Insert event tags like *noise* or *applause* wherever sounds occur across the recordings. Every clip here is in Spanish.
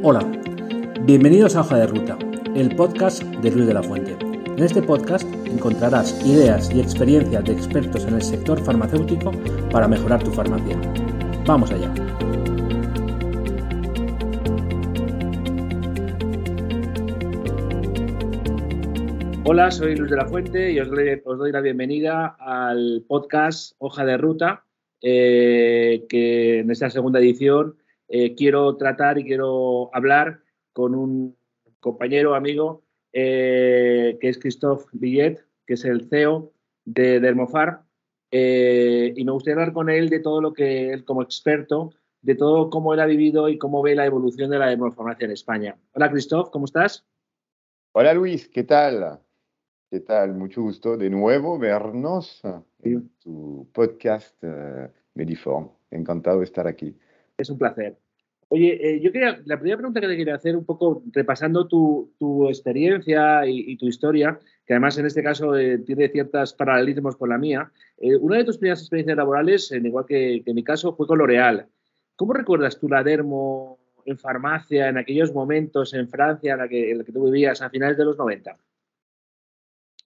Hola, bienvenidos a Hoja de Ruta, el podcast de Luis de la Fuente. En este podcast encontrarás ideas y experiencias de expertos en el sector farmacéutico para mejorar tu farmacia. Vamos allá. Hola, soy Luis de la Fuente y os doy, la bienvenida al podcast Hoja de Ruta, eh, que en esta segunda edición eh, quiero tratar y quiero hablar con un compañero, amigo, eh, que es Christophe Billet, que es el CEO de Dermofar. Eh, y me gustaría hablar con él de todo lo que él, como experto, de todo cómo él ha vivido y cómo ve la evolución de la dermofarmacia en España. Hola, Christophe, ¿cómo estás? Hola, Luis, ¿qué tal? ¿Qué tal? Mucho gusto de nuevo vernos en tu podcast Mediform. Encantado de estar aquí. Es un placer. Oye, eh, yo quería, la primera pregunta que te quería hacer, un poco repasando tu, experiencia y, tu historia, que además en este caso eh, tiene ciertos paralelismos con la mía. Eh, una de tus primeras experiencias laborales, igual que, en mi caso, fue con L'Oréal. ¿Cómo recuerdas tú la dermo en farmacia en aquellos momentos en Francia en la que, en la que tú vivías a finales de los 90?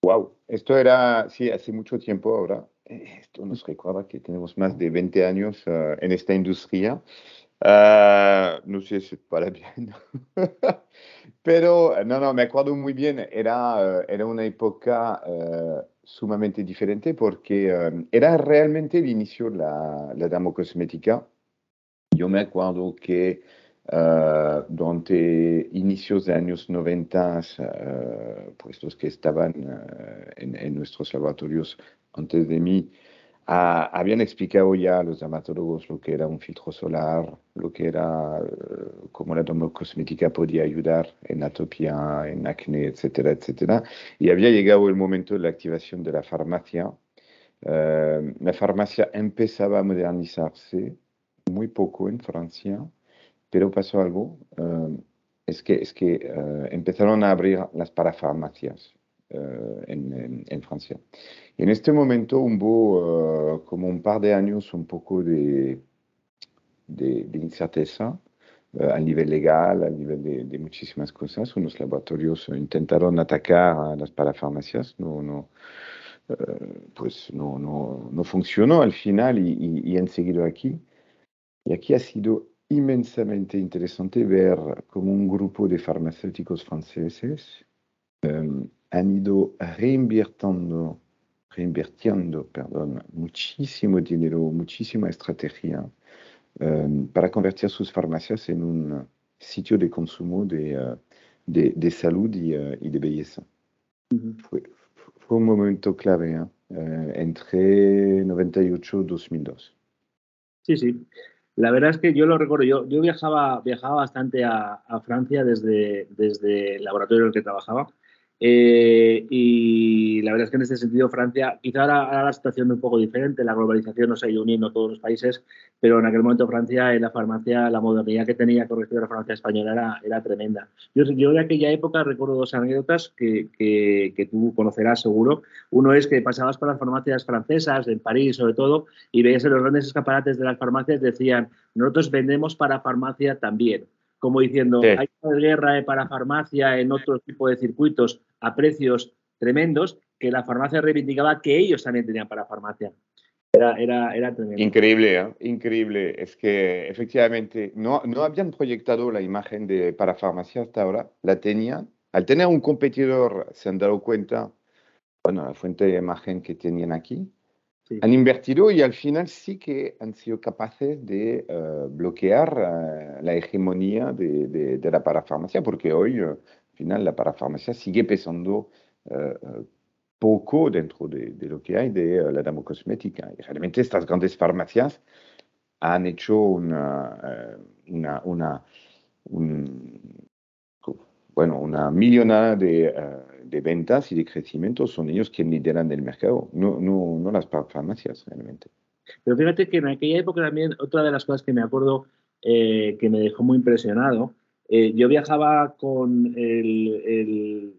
Wow, esto era, sí, hace mucho tiempo ahora. Esto nos recuerda que tenemos más de 20 años en esta industria. Uh, no sé si para bien. *laughs* Pero no, no, me acuerdo muy bien. Era, era una época uh, sumamente diferente porque era realmente el inicio de la, la dermocosmética. Yo me acuerdo que uh, durante inicios de años 90, pues los que estaban en, en, nuestros laboratorios antes de mí, Ah, habían explicado ya a los dermatólogos lo que era un filtro solar, lo que era uh, cómo la dermocosmética podía ayudar en atopia, en acné, etcétera, etcétera. Y había llegado el momento de la activación de la farmacia. Uh, la farmacia empezaba a modernizarse muy poco en Francia, pero pasó algo. Uh, es que, es que empezaron a abrir las parafarmacias. Eh, en, Francia. Y en este momento hubo eh, como un par de años un poco de, de, incerteza eh, a nivel legal, a nivel de, muchísimas cosas. Unos laboratorios intentaron atacar a las parafarmacias, no, no, pues no, no, no, funcionó al final y, y, han seguido aquí. Y aquí ha sido inmensamente interesante ver como un grupo de farmacéuticos franceses han ido reinvirtiendo, reinvirtiendo perdón, muchísimo dinero, muchísima estrategia um, para convertir sus farmacias en un sitio de consumo de, uh, de, de salud y, uh, y, de belleza. Uh -huh. fue, fue, un momento clave ¿eh? entre 98 y 2002. Sí, sí. La verdad es que yo lo recuerdo, yo, yo viajaba, viajaba bastante a, a Francia desde, desde el laboratorio en el que trabajaba eh, y la verdad es que en este sentido Francia, quizá ahora, la situación es un poco diferente, la globalización nos ha ido uniendo todos los países, pero en aquel momento Francia, en la farmacia, la modernidad que tenía con respecto a la farmacia española era, era tremenda. Yo, yo de aquella época recuerdo dos anécdotas que, que, que, tú conocerás seguro. Uno es que pasabas por las farmacias francesas, en París sobre todo, y veías en los grandes escaparates de las farmacias, decían, nosotros vendemos para farmacia también como diciendo, hay una guerra para farmacia en otro tipo de circuitos a precios tremendos que la farmacia reivindicaba que ellos también tenían para farmacia. Era, era, era tremendo. Increíble, ¿eh? increíble. Es que efectivamente no, no habían proyectado la imagen de para farmacia hasta ahora, la tenían. Al tener un competidor se han dado cuenta, bueno, la fuente de imagen que tenían aquí, han invertido y al final sí que han sido capaces de uh, bloquear uh, la hegemonía de, de, de, la parafarmacia, porque hoy, uh, al final, la parafarmacia sigue pesando poco dentro de, de, lo que hay de la dermocosmética. Y realmente estas grandes farmacias han hecho una, una, una, un, bueno, una millonada de de ventas y de crecimiento son ellos quienes lideran el mercado, no, no, no las farmacias realmente. Pero fíjate que en aquella época también otra de las cosas que me acuerdo eh, que me dejó muy impresionado, eh, yo viajaba con el, el,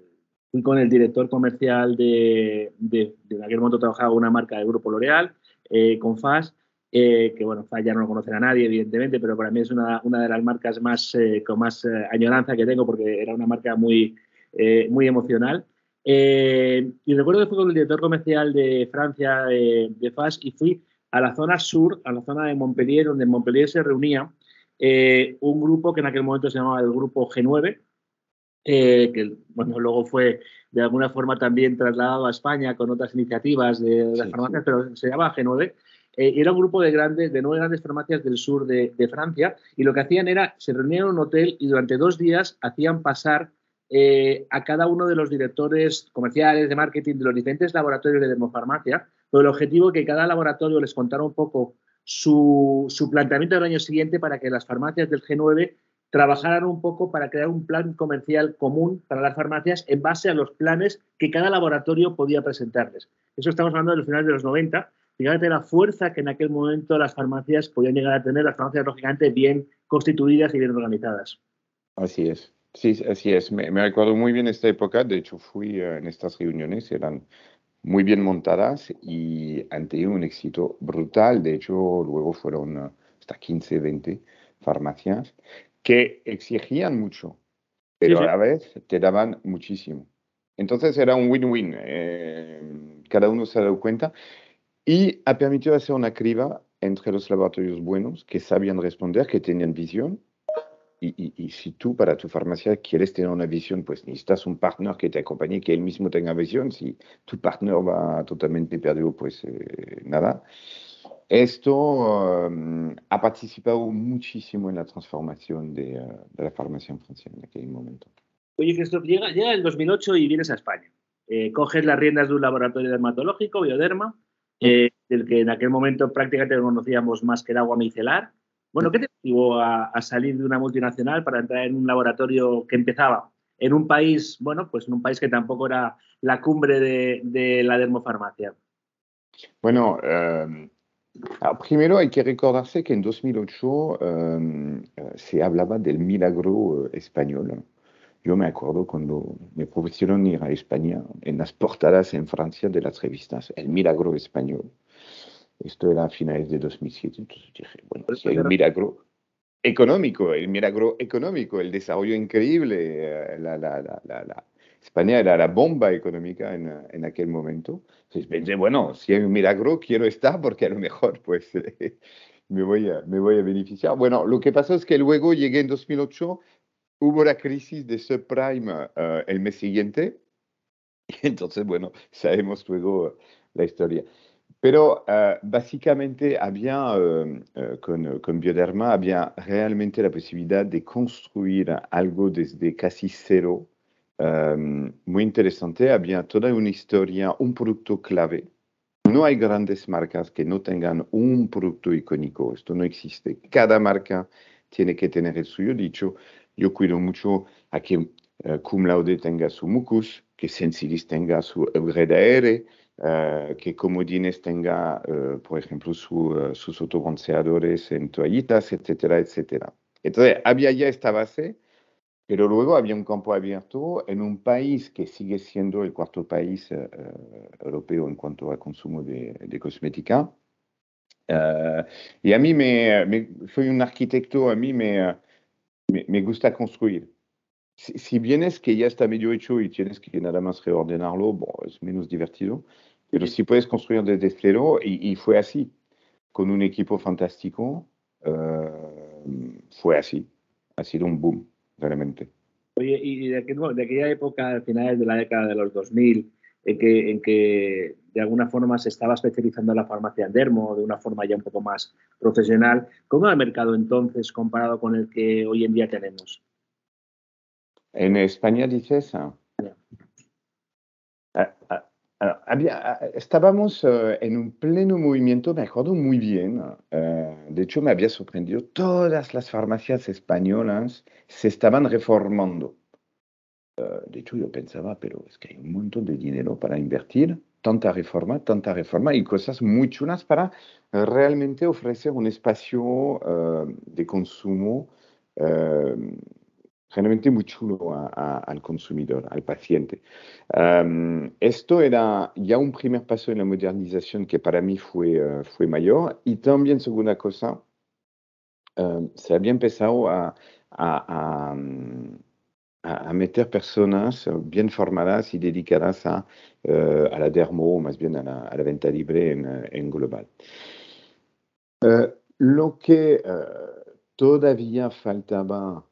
fui con el director comercial de, de, de, en aquel momento trabajaba una marca del grupo L'Oreal, eh, con FAS, que bueno, ya no lo conocerá nadie, evidentemente, pero para mí es una, una de las marcas más con más añoranza que tengo porque era una marca muy, muy emocional. y recuerdo que fui con el director comercial de Francia, de FAS, y fui a la zona sur, a la zona de Montpellier, donde en Montpellier se reunía un grupo que en aquel momento se llamaba el Grupo G9, que bueno, luego fue de alguna forma también trasladado a España con otras iniciativas de, las farmacias, pero se llamaba G9. Eh, era un grupo de grandes, de nueve grandes farmacias del sur de, Francia, y lo que hacían era, se reunían en un hotel y durante dos días hacían pasar eh, a cada uno de los directores comerciales de marketing de los diferentes laboratorios de dermofarmacia, con el objetivo de que cada laboratorio les contara un poco su, su planteamiento del año siguiente para que las farmacias del G9 trabajaran un poco para crear un plan comercial común para las farmacias en base a los planes que cada laboratorio podía presentarles. Eso estamos hablando de los finales de los 90. Fíjate la fuerza que en aquel momento las farmacias podían llegar a tener, las farmacias lógicamente bien constituidas y bien organizadas. Así es. Sí, así es. Me, recuerdo muy bien esta época. De hecho, fui eh, en estas reuniones, eran muy bien montadas y han tenido un éxito brutal. De hecho, luego fueron eh, hasta 15, 20 farmacias que exigían mucho, pero a la vez te daban muchísimo. Entonces era un win-win. Eh, cada uno se ha dado cuenta y ha permitido hacer una criba entre los laboratorios buenos que sabían responder, que tenían visión. Y, y, si tú para tu farmacia quieres tener una visión, pues necesitas un partner que te acompañe, que él mismo tenga visión. Si tu partner va totalmente perdido, pues eh, nada. Esto um, ha participado muchísimo en la transformación de, uh, de, la farmacia en Francia en aquel momento. Oye, Christoph, llega, llega el 2008 y vienes a España. Eh, coges las riendas de un laboratorio dermatológico, Bioderma, eh, del que en aquel momento prácticamente conocíamos más que el agua micelar. Bueno, ¿qué te llevó a, salir de una multinacional para entrar en un laboratorio que empezaba en un país, bueno, pues en un país que tampoco era la cumbre de, la dermofarmacia? Bueno, um, Alors, primero hay que recordarse que en 2008 um, se hablaba del milagro español. Yo me acuerdo cuando me propusieron ir a España en las portadas en Francia de las revistas, el milagro español. Esto era a finales de 2007. Entonces dije, bueno, si hay un milagro económico, el milagro económico, el desarrollo increíble, la, la, la, la España era la bomba económica en, en, aquel momento. Entonces pensé, bueno, si hay un milagro, quiero estar porque a lo mejor pues *laughs* me, voy a, me voy a beneficiar. Bueno, lo que pasó es que luego llegué en 2008, hubo la crisis de subprime uh, el mes siguiente. Y *laughs* entonces, bueno, sabemos luego la historia. Pero uh, básicamente había, uh, con, con Bioderma, había realmente la posibilidad de construir algo desde casi cero um, muy interesante. Había toda una historia, un producto clave. No hay grandes marcas que no tengan un producto icónico. Esto no existe. Cada marca tiene que tener el suyo. Dicho, yo cuido mucho a que uh, Cum Laude tenga su mucus, que Sensilis tenga su Eureda R, uh, que Comodines tenga, uh, por ejemplo, su, sus autobronceadores en toallitas, etcétera, etcétera. Entonces, había ya esta base pero luego había un campo abierto en un país que sigue siendo el cuarto país uh, europeo en cuanto al consumo de, de cosmética. Uh, y a mí me, me, soy un arquitecto, a mí me, me, me gusta construir. Si, si, bien es que ya está medio hecho y tienes que nada más reordenarlo, bon, es menos divertido. Pero si puedes construir desde cero, y, y fue así, con un equipo fantástico, uh, fue así, ha sido un boom realmente. Oye, y de, aquel, de, aquella época, al finales de la década de los 2000, en que, en que de alguna forma se estaba especializando la farmacia en dermo de una forma ya un poco más profesional, ¿cómo era el mercado entonces comparado con el que hoy en día tenemos? En España dices. Había, estábamos uh, en un pleno movimiento, me acuerdo muy bien. Uh, de hecho, me había sorprendido, todas las farmacias españolas se estaban reformando. Uh, de hecho, yo pensaba, pero es que hay un montón de dinero para invertir, tanta reforma, tanta reforma y cosas muy chulas para realmente ofrecer un espacio de consumo generalmente muy chulo al consumidor, al paciente. esto era ya un primer paso en la modernización que para mí fue, uh, fue mayor y también, segunda cosa, se había empezado a, a, a, meter personas bien formadas y dedicadas a, uh, a la dermo, más bien a la, a la venta libre en, en global. Uh, lo que todavía faltaba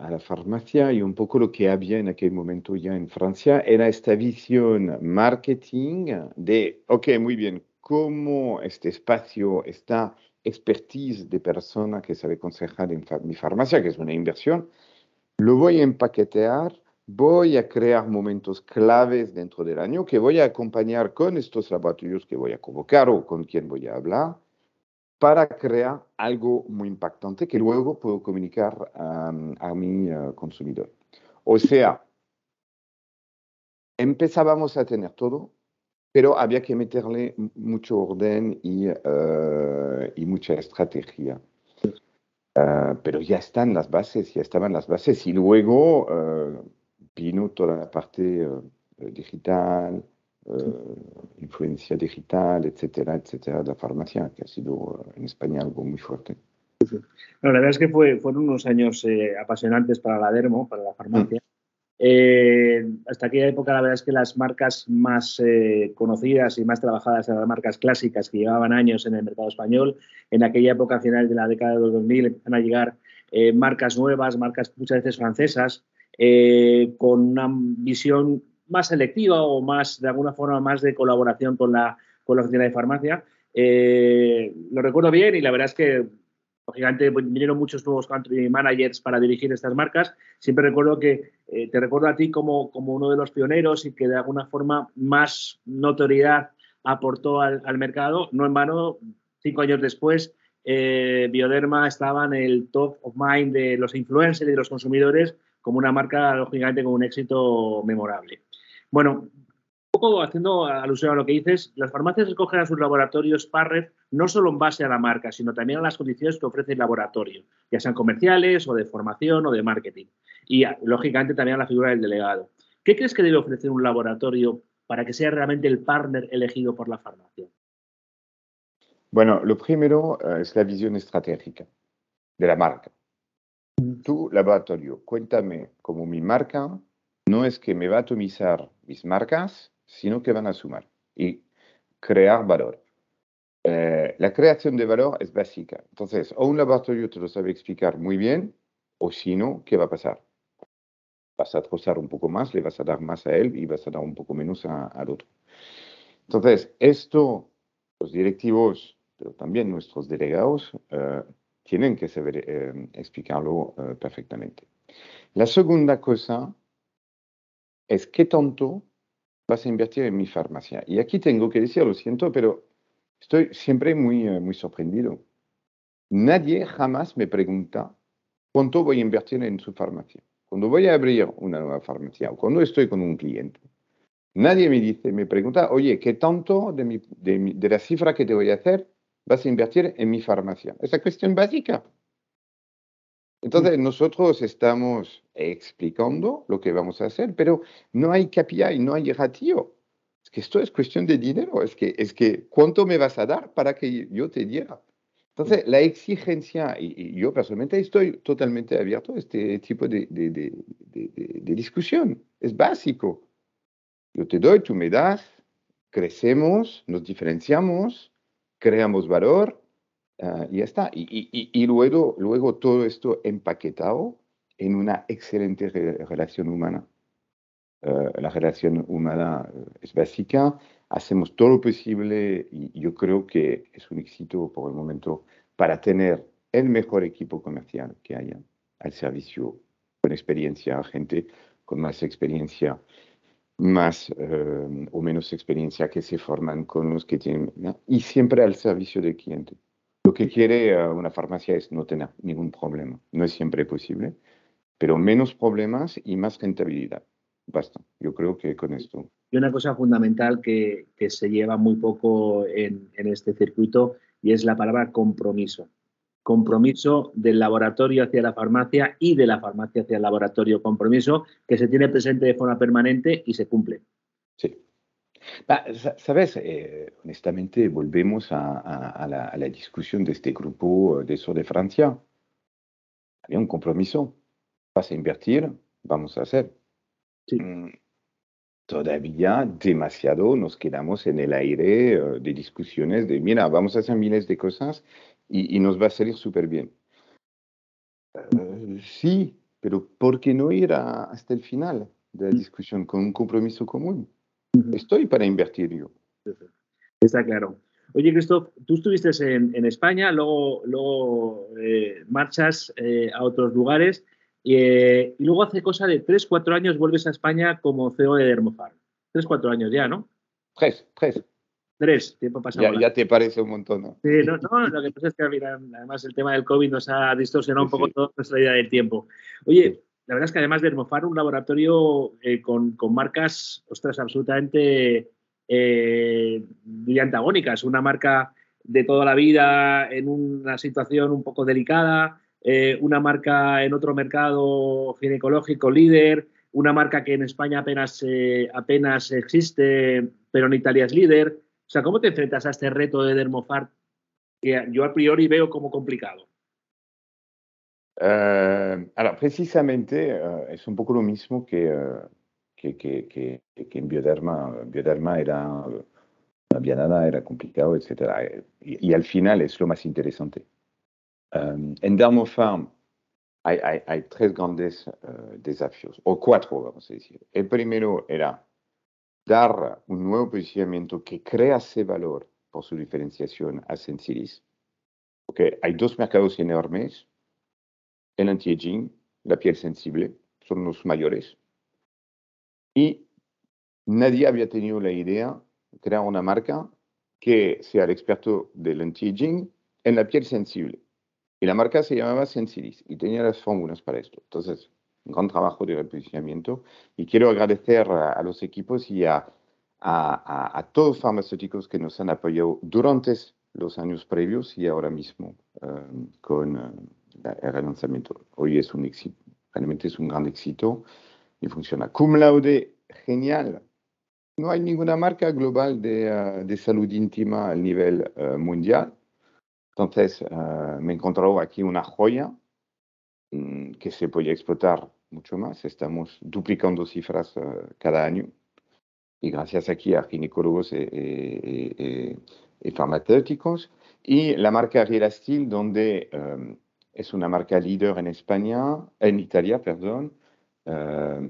a la farmacia y un poco lo que había en aquel momento ya en Francia era esta visión marketing de, ok, muy bien, cómo este espacio, esta expertise de persona que sabe aconsejar en mi farmacia, que es una inversión, lo voy a empaquetear, voy a crear momentos claves dentro del año que voy a acompañar con estos laboratorios que voy a convocar o con quien voy a hablar para crear algo muy impactante que luego puedo comunicar a mi eh, consumidor. O sea, empezábamos a tener todo, pero había que meterle mucho orden y, eh, mucha estrategia. Eh, pero ya están las bases, ya estaban las bases y luego vino toda la parte digital, influencia digital, etcétera, etcétera, de la farmacia, que ha sido en España algo muy fuerte. la verdad es que fue, fueron unos años eh, apasionantes para la Dermo, para la farmacia. Eh, hasta aquella época, la verdad es que las marcas más conocidas y más trabajadas eran las marcas clásicas que llevaban años en el mercado español. En aquella época, a finales de la década de los 2000, empiezan a llegar marcas nuevas, marcas muchas veces francesas, con una visión más selectiva o más, de alguna forma, más de colaboración con la, con la oficina de farmacia. Eh, lo recuerdo bien y la verdad es que, lógicamente, vinieron muchos nuevos country managers para dirigir estas marcas. Siempre recuerdo que eh, te recuerdo a ti como, como uno de los pioneros y que de alguna forma más notoriedad aportó al, al mercado. No en vano, cinco años después, eh, Bioderma estaba en el top of mind de los influencers y de los consumidores como una marca, lógicamente, con un éxito memorable. Bueno, un poco haciendo alusión a lo que dices, las farmacias escogen a sus laboratorios partner no solo en base a la marca, sino también a las condiciones que ofrece el laboratorio, ya sean comerciales o de formación o de marketing. Y, lógicamente, también a la figura del delegado. ¿Qué crees que debe ofrecer un laboratorio para que sea realmente el partner elegido por la farmacia? Bueno, lo primero eh, es la visión estratégica de la marca. Tu laboratorio, cuéntame cómo mi marca no es que me va a atomizar mis marcas, sino que van a sumar y crear valor. Eh, la creación de valor es básica. Entonces, o un laboratorio te lo sabe explicar muy bien, o si no, ¿qué va a pasar? Vas a trozar un poco más, le vas a dar más a él y vas a dar un poco menos al otro. Entonces, esto, los directivos, pero también nuestros delegados, eh, tienen que saber eh, explicarlo perfectamente. La segunda cosa es qué tanto vas a invertir en mi farmacia. Y aquí tengo que decir, lo siento, pero estoy siempre muy, eh, muy sorprendido. Nadie jamás me pregunta cuánto voy a invertir en su farmacia. Cuando voy a abrir una nueva farmacia o cuando estoy con un cliente, nadie me dice, me pregunta, oye, ¿qué tanto de, la cifra que te voy a hacer vas a invertir en mi farmacia? Esa cuestión básica. Entonces, nosotros estamos explicando lo que vamos a hacer, pero no hay KPI, no hay ratio. Es que esto es cuestión de dinero, es que, es que ¿cuánto me vas a dar para que yo te diera? Entonces, la exigencia, y, yo personalmente estoy totalmente abierto a este tipo de, de, de, de, discusión, es básico. Yo te doy, tú me das, crecemos, nos diferenciamos, creamos valor, Ah, y ya está. Y, y, luego, luego todo esto empaquetado en una excelente relación humana. Ah, la relación humana es básica, hacemos todo lo posible y yo creo que es un éxito por el momento para tener el mejor equipo comercial que haya al servicio con experiencia, gente con más experiencia, más eh, o menos experiencia que se forman con los que tienen, y siempre al servicio del cliente. Lo que quiere eh, una farmacia es no tener ningún problema. No es siempre posible, pero menos problemas y más rentabilidad. Basta. Yo creo que con esto. Y una cosa fundamental que, se lleva muy poco en, este circuito y es la palabra compromiso. compromiso del laboratorio hacia la farmacia y de la farmacia hacia el laboratorio, compromiso que se tiene presente de forma permanente y se cumple. Sí. Sabes, eh, honestamente, volvemos a, la, discusión de este grupo de sur de Francia. Había un compromiso. Vas a invertir, vamos a hacer. Sí. Mm, todavía demasiado nos quedamos en el aire eh, de discusiones de, mira, vamos a hacer miles de cosas y, nos va a salir súper bien. Eh, sí, pero ¿por qué no ir hasta el final de la mm. discusión con un compromiso común? Estoy para invertir yo. Está claro. Oye, Christoph, tú estuviste en, España, luego, luego eh, marchas a otros lugares y luego hace cosa de 3, 4 años vuelves a España como CEO de Dermofarm. 3, 4 años ya, ¿no? Tres, tres. Tres, tiempo pasado. Ya, ya, te parece un montón, ¿no? Sí, no, no, lo que pasa es que además el tema del COVID nos ha distorsionado un poco toda nuestra idea del tiempo. Oye, la verdad es que además de Dermofarm, un laboratorio eh, con, marcas, ostras, absolutamente eh, antagónicas. Una marca de toda la vida en una situación un poco delicada, eh, una marca en otro mercado ginecológico líder, una marca que en España apenas, apenas existe, pero en Italia es líder. O sea, ¿cómo te enfrentas a este reto de Dermofart que yo a priori veo como complicado? Uh, precisamente es un poco lo mismo que, que, que, que, en Bioderma. Bioderma era, Bianada era complicado, etc. y, al final es lo más interesante. Um, en Dermofarm hay, hay, hay tres grandes uh, desafíos, o cuatro, vamos a decir. El primero era dar un nuevo posicionamiento que crease valor por su diferenciación a Sensilis. Porque hay dos mercados enormes, el anti-aging, la piel sensible, son los mayores. Y nadie había tenido la idea de crear una marca que sea el experto del anti-aging en la piel sensible. Y la marca se llamaba Sensilis y tenía las fórmulas para esto. Entonces, un gran trabajo de reposicionamiento. Y quiero agradecer a, los equipos y a, a, a, todos los farmacéuticos que nos han apoyado durante los años previos y ahora mismo um, con uh, el relanzamiento. Hoy es un gran éxito y funciona. Cum laude, genial. No hay ninguna marca global de, de salud íntima a nivel uh, mundial entonces, uh, me encontrado aquí una joya um, que se puede explotar mucho más. Estamos duplicando cifras cada año y gracias aquí a ginecólogos y, farmacéuticos. Y la marca Real Steel, donde um, es una marca líder en España, en Italia, perdón, uh,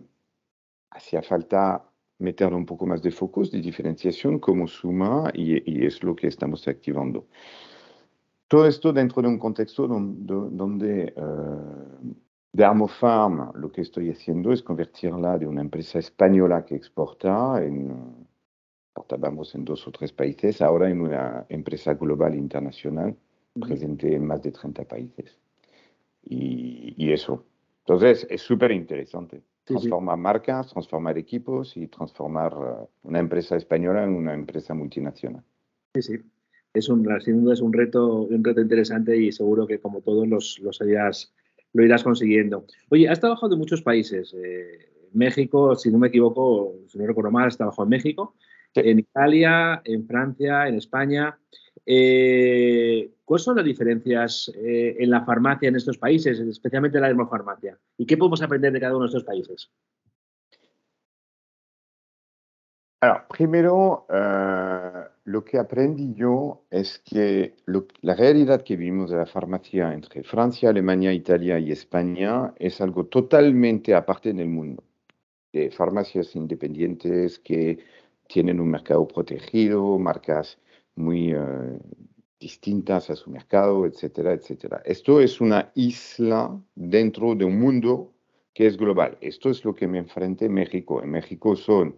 hacía falta meterle un poco más de focus, de diferenciación como suma y, y es lo que estamos activando. Todo esto dentro de un contexto donde, donde uh, Dermofarm lo que estoy haciendo es convertirla de una empresa española que exporta, en, exportábamos en dos o tres países, ahora en una empresa global internacional presente en más de 30 países. Y, y eso. Entonces, es súper interesante. Transformar marcas, transformar equipos y transformar uh, una empresa española en una empresa multinacional. Sí, sí es un, sin duda es un reto, un reto interesante y seguro que como todos los, los lo irás consiguiendo. Oye, has trabajado en muchos países. Eh, México, si no me equivoco, si no recuerdo mal, has trabajado en México, en Italia, en Francia, en España. Eh, ¿Cuáles son las diferencias eh, en la farmacia en estos países, especialmente en la dermofarmacia? ¿Y qué podemos aprender de cada uno de estos países? Alors, primero, uh, lo que aprendí yo es que lo, la realidad que vivimos de la farmacia entre Francia, Alemania, Italia y España es algo totalmente aparte en el mundo. De farmacias independientes que tienen un mercado protegido, marcas muy uh, distintas a su mercado, etcétera, etcétera. Esto es una isla dentro de un mundo que es global. Esto es lo que me enfrenté en México. En México son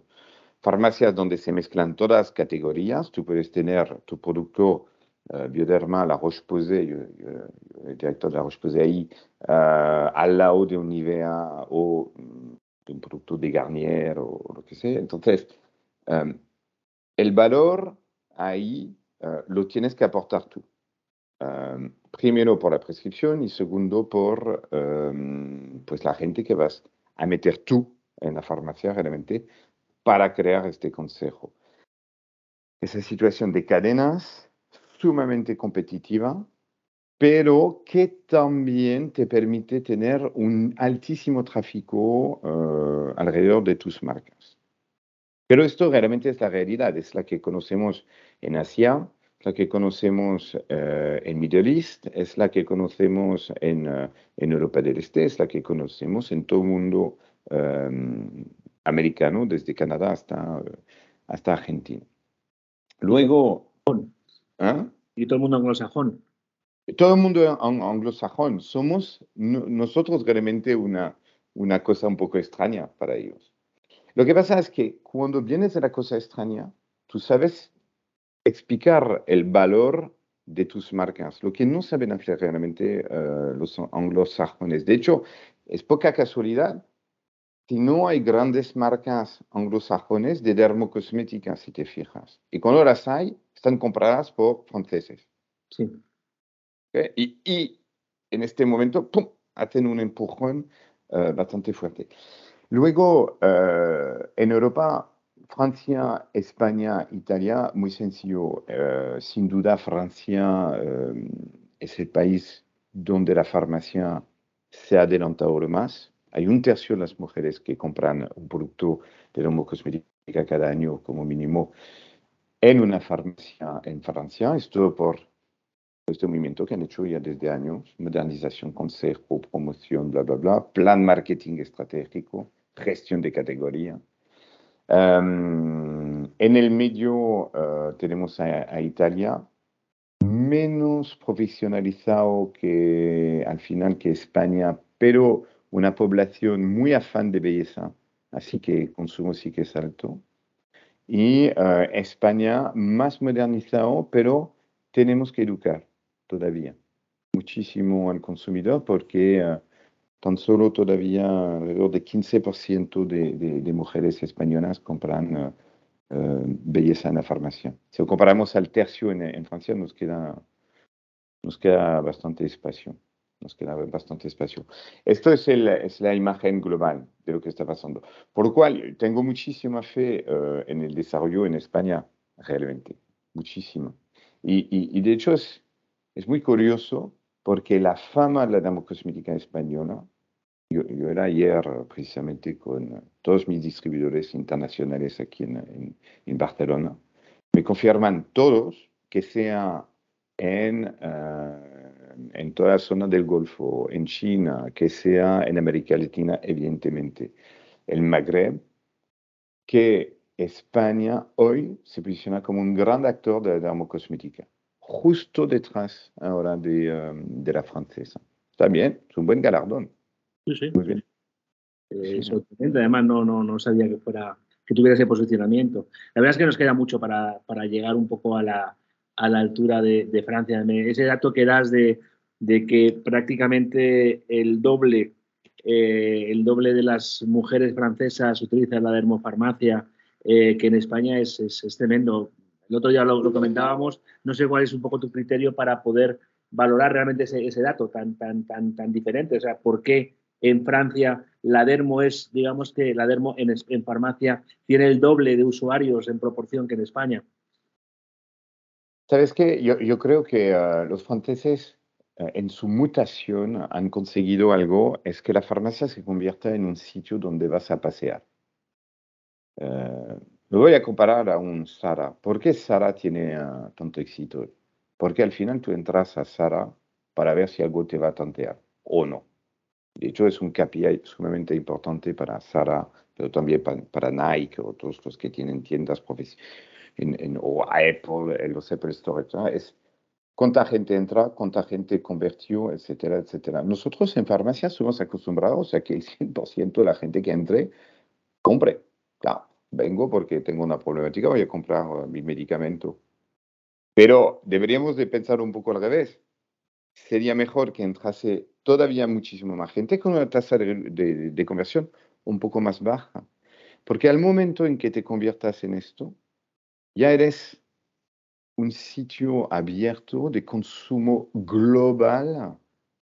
farmacias donde se mezclan todas las categorías. Tú puedes tener tu producto uh, Bioderma, la Roche-Posay, el director de la Roche-Posay ahí, uh, al lado de un Nivea o um, de un producto de Garnier o, lo que sea. Entonces, um, el valor ahí uh, lo tienes que aportar tú. Um, primero por la prescripción y segundo por um, pues la gente que vas a meter tú en la farmacia realmente para crear este consejo. Esa situación de cadenas sumamente competitiva, pero que también te permite tener un altísimo tráfico uh, alrededor de tus marcas. Pero esto realmente es la realidad, es la que conocemos en Asia, la que conocemos uh, en Middle East, es la que conocemos en, uh, en, Europa del Este, es la que conocemos en todo el mundo um, americano, desde Canadá hasta, hasta Argentina. Luego... ¿eh? Y todo el mundo anglosajón. Todo el mundo anglosajón. Somos no, nosotros realmente una, una cosa un poco extraña para ellos. Lo que pasa es que cuando vienes de la cosa extraña, tú sabes explicar el valor de tus marcas, lo que no saben hacer realmente uh, los anglosajones. De hecho, es poca casualidad si no hay grandes marcas anglosajones de dermocosmética, si te fijas. Y cuando las hay, están compradas por franceses. Sí. ¿Okay? Y, y, en este momento, ¡pum!, hacen un empujón uh, bastante fuerte. Luego, uh, en Europa, Francia, España, Italia, muy sencillo. Uh, sin duda, Francia es el país donde la farmacia se ha adelantado lo más. Hay un tercio de las mujeres que compran un producto de dermocosmética cada año como mínimo en una farmacia en Francia. Esto por este movimiento que han hecho ya desde años, modernización, consejo, promoción, bla, bla, bla, plan marketing estratégico, gestión de categoría. Um, en el medio uh, tenemos a, a, Italia, menos profesionalizado que al final que España, pero una población muy afán de belleza, así que consumo sí que es alto. Y uh, España más modernizado, pero tenemos que educar todavía muchísimo al consumidor porque uh, tan solo todavía alrededor de 15% de, de, de, mujeres españolas compran uh, belleza en la farmacia. Si lo comparamos al tercio en, en Francia, nos queda, nos queda bastante espacio nos queda bastante espacio. Esto es, el, es, la imagen global de lo que está pasando. Por lo cual, tengo muchísima fe uh, en el desarrollo en España, realmente, muchísima. Y, y, y de hecho es, es, muy curioso porque la fama de la dermocosmética española, yo, era ayer precisamente con todos mis distribuidores internacionales aquí en, Barcelona, me confirman todos que sea en... Uh, en toda la zona del Golfo, en China, que sea en América Latina, evidentemente, el Magreb, que España hoy se posiciona como un gran actor de la dermocosmética, justo detrás ahora de, um, de la francesa. Está bien, es un buen galardón. Sí, sí. Muy bien. Eh, Además, no, no, no sabía que fuera que tuviera ese posicionamiento. La verdad es que nos queda mucho para, para llegar un poco a la, a la altura de, de Francia. Ese dato que das de, de que prácticamente el doble, eh, el doble de las mujeres francesas utilizan la dermofarmacia, eh, que en España es, es, es, tremendo. El otro día lo, comentábamos, no sé cuál es un poco tu criterio para poder valorar realmente ese, dato tan, tan, tan, tan diferente. O sea, ¿por qué en Francia la dermo es, digamos que la dermo en, en farmacia tiene el doble de usuarios en proporción que en España? Sabes que yo, yo, creo que uh, los franceses uh, en su mutación han conseguido algo, es que la farmacia se convierta en un sitio donde vas a pasear. Uh, lo voy a comparar a un Sara. ¿Por qué Sara tiene tanto éxito? Porque al final tú entras a Sara para ver si algo te va a tantear o no. De hecho, es un KPI sumamente importante para Sara, pero también para, para Nike o todos los que tienen tiendas en, en, o Apple, en los Apple Store, etc. es cuánta gente entra, cuánta gente convirtió, etcétera, etcétera. Nosotros en farmacia somos acostumbrados a que el 100% de la gente que entre compre. Claro, vengo porque tengo una problemática, voy a comprar uh, mi medicamento. Pero deberíamos de pensar un poco al revés. Sería mejor que entrase todavía muchísimo más gente con una tasa de, de, de conversión un poco más baja. Porque al momento en que te conviertas en esto, ya eres un sitio abierto de consumo global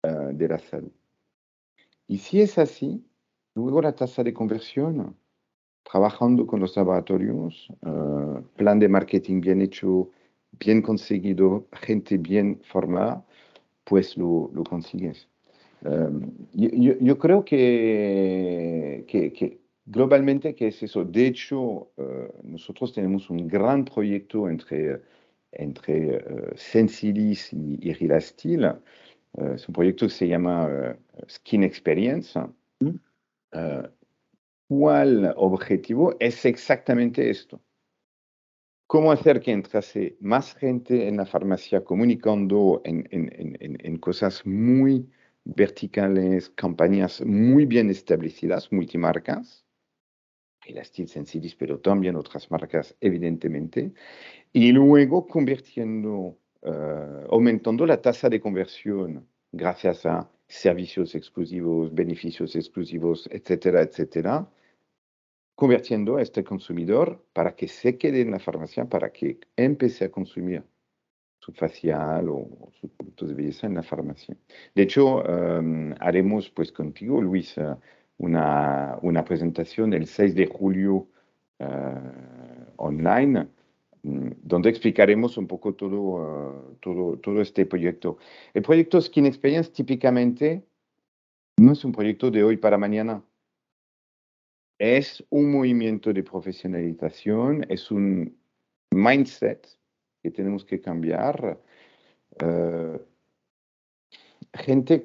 uh, de la salud. Y si es así, luego la tasa de conversión, trabajando con los laboratorios, uh, plan de marketing bien hecho, bien conseguido, gente bien formada, pues lo, lo consigues. Um, yo, yo, creo que, que, que, globalmente que es eso. De hecho, uh, nosotros tenemos un gran proyecto entre, entre uh, Sensilis y, y Rilastil. Uh, es un proyecto que se llama Skin Experience. Mm. ¿Cuál objetivo? Es exactamente esto. Cómo hacer que entrase más gente en la farmacia comunicando en, cosas muy verticales, campañas muy bien establecidas, multimarcas, y la Steel Sensilis, pero también otras marcas, evidentemente, y luego convirtiendo, uh, aumentando la tasa de conversión gracias a servicios exclusivos, beneficios exclusivos, etcétera, etcétera, convirtiendo a este consumidor para que se quede en la farmacia, para que empiece a consumir su facial o sus productos de belleza en la farmacia. De hecho, um, haremos pues contigo, Luis, una, una, presentación el 6 de julio uh, online, um, donde explicaremos un poco todo, uh, todo, todo este proyecto. El proyecto Skin Experience típicamente no es un proyecto de hoy para mañana es un movimiento de profesionalización, es un mindset que tenemos que cambiar. Uh, gente,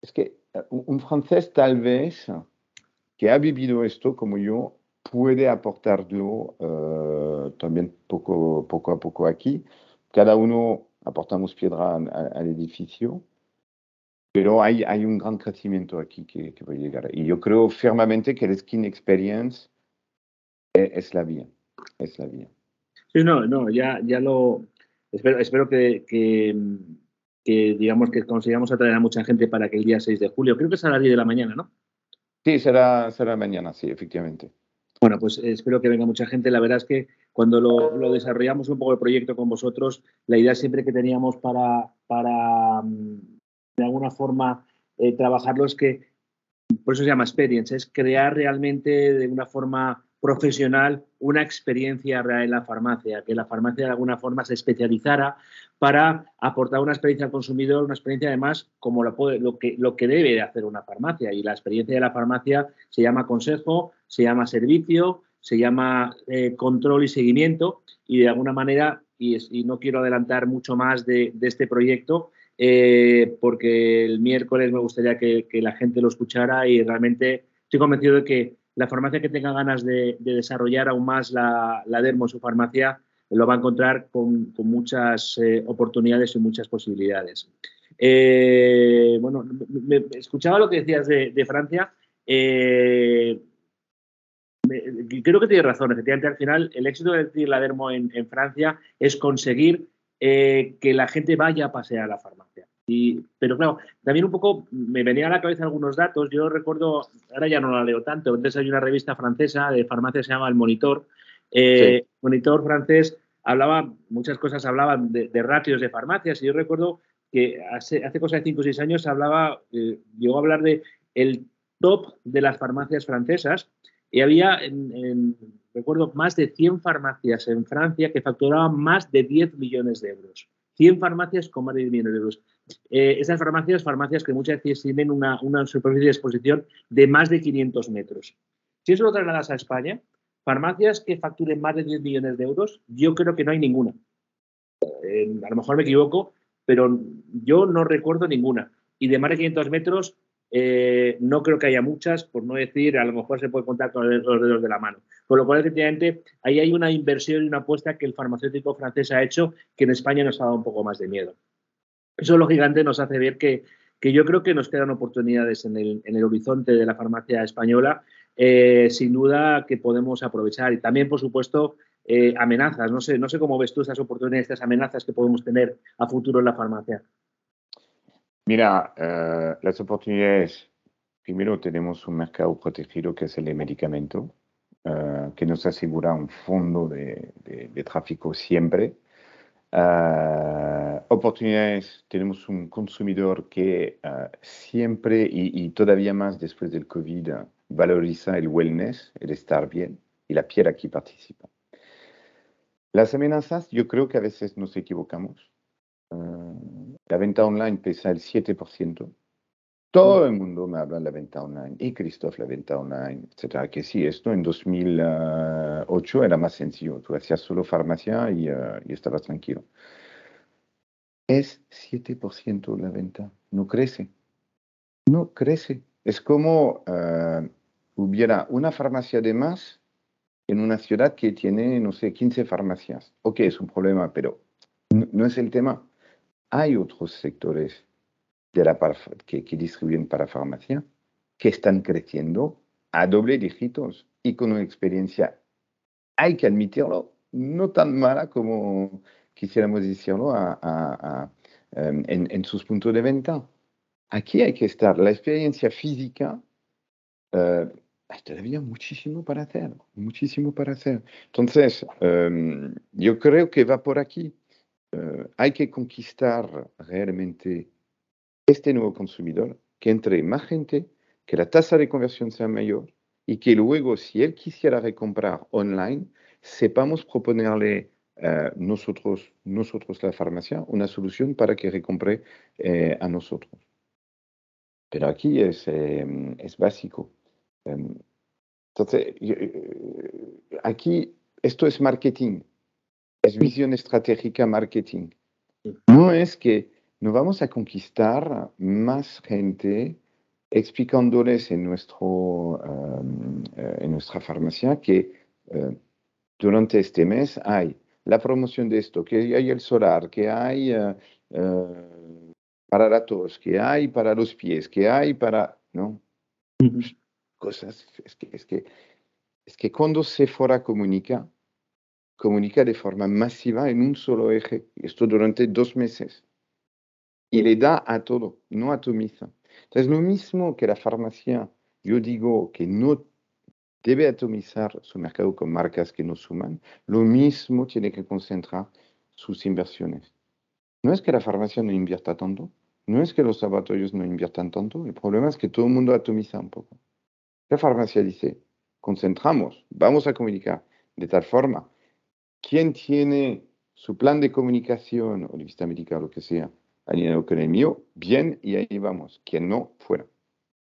es que eh, un francés tal vez que ha vivido esto como yo puede aportarlo uh, también poco, poco a poco aquí. Cada uno aportamos piedra al, al edificio pero hay, hay un gran crecimiento aquí que, que, va a llegar. Y yo creo firmemente que el Skin Experience es, es la vía. Es la vía. Sí, no, no, ya, ya lo. Espero, espero que, que, que, digamos, que consigamos atraer a mucha gente para que el día 6 de julio, creo que será a las 10 de la mañana, ¿no? Sí, será, será mañana, sí, efectivamente. Bueno, pues espero que venga mucha gente. La verdad es que cuando lo, lo, desarrollamos un poco el proyecto con vosotros, la idea siempre que teníamos para, para mm, de alguna forma eh, trabajarlo es que, por eso se llama experiencia, es crear realmente de una forma profesional una experiencia real en la farmacia, que la farmacia de alguna forma se especializara para aportar una experiencia al consumidor, una experiencia además como lo, puede, lo, que, lo que debe de hacer una farmacia. Y la experiencia de la farmacia se llama consejo, se llama servicio, se llama eh, control y seguimiento y de alguna manera, y, no quiero adelantar mucho más de este proyecto, eh, porque el miércoles me gustaría que, la gente lo escuchara y realmente estoy convencido de que la farmacia que tenga ganas de, de desarrollar aún más la, la, Dermo su farmacia lo va a encontrar con, muchas eh, oportunidades y muchas posibilidades. Eh, bueno, me, escuchaba lo que decías de, Francia. Creo que tienes razón. Efectivamente, al final, el éxito de decir la Dermo en Francia es conseguir eh, que la gente vaya a pasear a la farmacia. Y, pero claro, también un poco me venía a la cabeza algunos datos. Yo recuerdo, ahora ya no la leo tanto, antes hay una revista francesa de farmacia se llama El Monitor. Eh, sí. Monitor francés hablaba, muchas cosas hablaban de, de, ratios de farmacias y yo recuerdo que hace, hace cosa de 5 o 6 años hablaba, eh, llegó a hablar de el top de las farmacias francesas y había en, en recuerdo, más de 100 farmacias en Francia que facturaban más de 10 millones de euros. 100 farmacias con más de 10 millones de euros. Eh, esas farmacias, farmacias que muchas veces tienen una, una, superficie de exposición de más de 500 metros. Si eso lo trasladas a España, farmacias que facturen más de 10 millones de euros, yo creo que no hay ninguna. Eh, a lo mejor me equivoco, pero yo no recuerdo ninguna. Y de más de 500 metros, eh, no creo que haya muchas, por no decir, a lo mejor se puede contar con los dedos de la mano. Con lo cual, efectivamente, ahí hay una inversión y una apuesta que el farmacéutico francés ha hecho que en España nos ha dado un poco más de miedo. Eso, lógicamente, nos hace ver que, que yo creo que nos quedan oportunidades en el, en el horizonte de la farmacia española, eh, sin duda que podemos aprovechar. Y también, por supuesto, eh, amenazas. No sé, no sé cómo ves tú estas oportunidades, estas amenazas que podemos tener a futuro en la farmacia. Mira, uh, las oportunidades, primero tenemos un mercado protegido que es el de medicamento, uh, que nos asegura un fondo de, tráfico siempre. Ah, oportunidades, tenemos un consumidor que ah, siempre y, todavía más después del COVID valoriza el wellness, el estar bien, y la piel aquí participa. Las amenazas, yo creo que a veces nos equivocamos. La venta online pesa el 7%. Todo el mundo me habla de la venta online. Y Christophe, la venta online, etcétera. Que sí, esto en 2008 era más sencillo. Tú hacías solo farmacia y, uh, y estabas tranquilo. Es 7% la venta. No crece. No crece. Es como uh, hubiera una farmacia de más en una ciudad que tiene, no sé, 15 farmacias. Ok, es un problema, pero no, no es el tema. Hay otros sectores que, distribuyen para farmacia, que están creciendo a doble dígitos y con una experiencia, hay que admitirlo, no tan mala como quisiéramos decirlo a, em, en, sus puntos de venta. Aquí hay que estar. La experiencia física, uh, hay todavía muchísimo para hacer, muchísimo para hacer. Entonces, em, yo creo que va por aquí. Eh, hay que conquistar realmente este nuevo consumidor, que entre más gente, que la tasa de conversión sea mayor y que luego, si él quisiera recomprar online, sepamos proponerle uh, nosotros, nosotros, la farmacia, una solución para que recompre eh, a nosotros. Pero aquí es, eh, es básico. Um, entonces, aquí esto es marketing, es visión estratégica marketing. No es que no vamos a conquistar más gente explicándoles en, nuestro, um, eh, en nuestra farmacia que uh, durante este mes hay la promoción de esto, que hay el solar, que hay uh, uh, para la tos, que hay para los pies, que hay para... ¿no? Cosas, es que, es, que, es que cuando Sephora comunica, comunica de forma masiva en un solo eje, esto durante dos meses y le da a todo, no atomiza. Entonces, lo mismo que la farmacia, yo digo que no debe atomizar su mercado con marcas que no suman, lo mismo tiene que concentrar sus inversiones. No es que la farmacia no invierta tanto, no es que los laboratorios no inviertan tanto, el problema es que todo el mundo atomiza un poco. La farmacia dice, concentramos, vamos a comunicar de tal forma, ¿quién tiene su plan de comunicación o de vista médica o lo que sea alineado con el mío, bien, y ahí vamos. Quien no, fuera.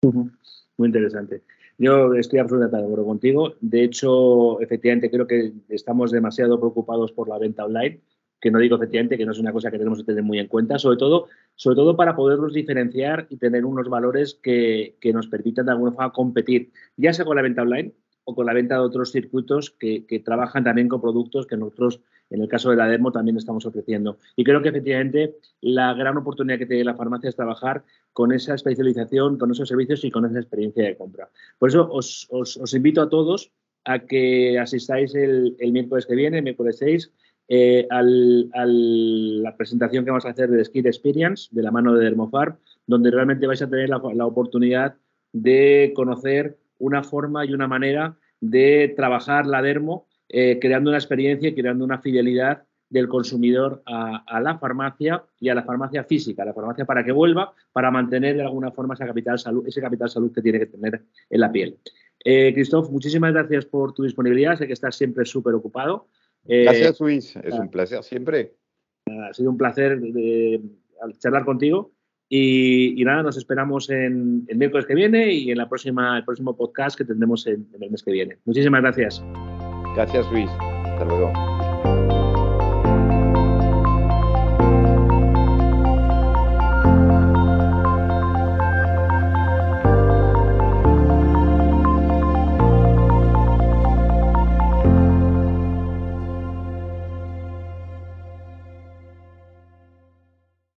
Muy interesante. Yo estoy absolutamente de acuerdo contigo. De hecho, efectivamente, creo que estamos demasiado preocupados por la venta online, que no digo efectivamente que no es una cosa que tenemos que tener muy en cuenta, sobre todo, sobre todo para poderlos diferenciar y tener unos valores que, que nos permitan de alguna forma competir, ya sea con la venta online o con la venta de otros circuitos que, trabajan también con productos que nosotros en el caso de la Dermo también estamos ofreciendo. Y creo que efectivamente la gran oportunidad que tiene la farmacia es trabajar con esa especialización, con esos servicios y con esa experiencia de compra. Por eso os, invito a todos a que asistáis el, el miércoles que viene, miércoles 6, eh, a la presentación que vamos a hacer de Skin Experience de la mano de Dermofarm, donde realmente vais a tener la oportunidad de conocer una forma y una manera de trabajar la dermo eh, creando una experiencia y creando una fidelidad del consumidor a, la farmacia y a la farmacia física, a la farmacia para que vuelva, para mantener de alguna forma esa capital salud, ese capital salud que tiene que tener en la piel. Eh, Christophe, muchísimas gracias por tu disponibilidad, sé que estás siempre súper ocupado. Eh, gracias, Luis, es un placer siempre. Ha sido un placer charlar contigo y, nada, nos esperamos en el miércoles que viene y en la próxima, el próximo podcast que tendremos en el mes que viene. Muchísimas gracias. Gracias Luis. Hasta luego.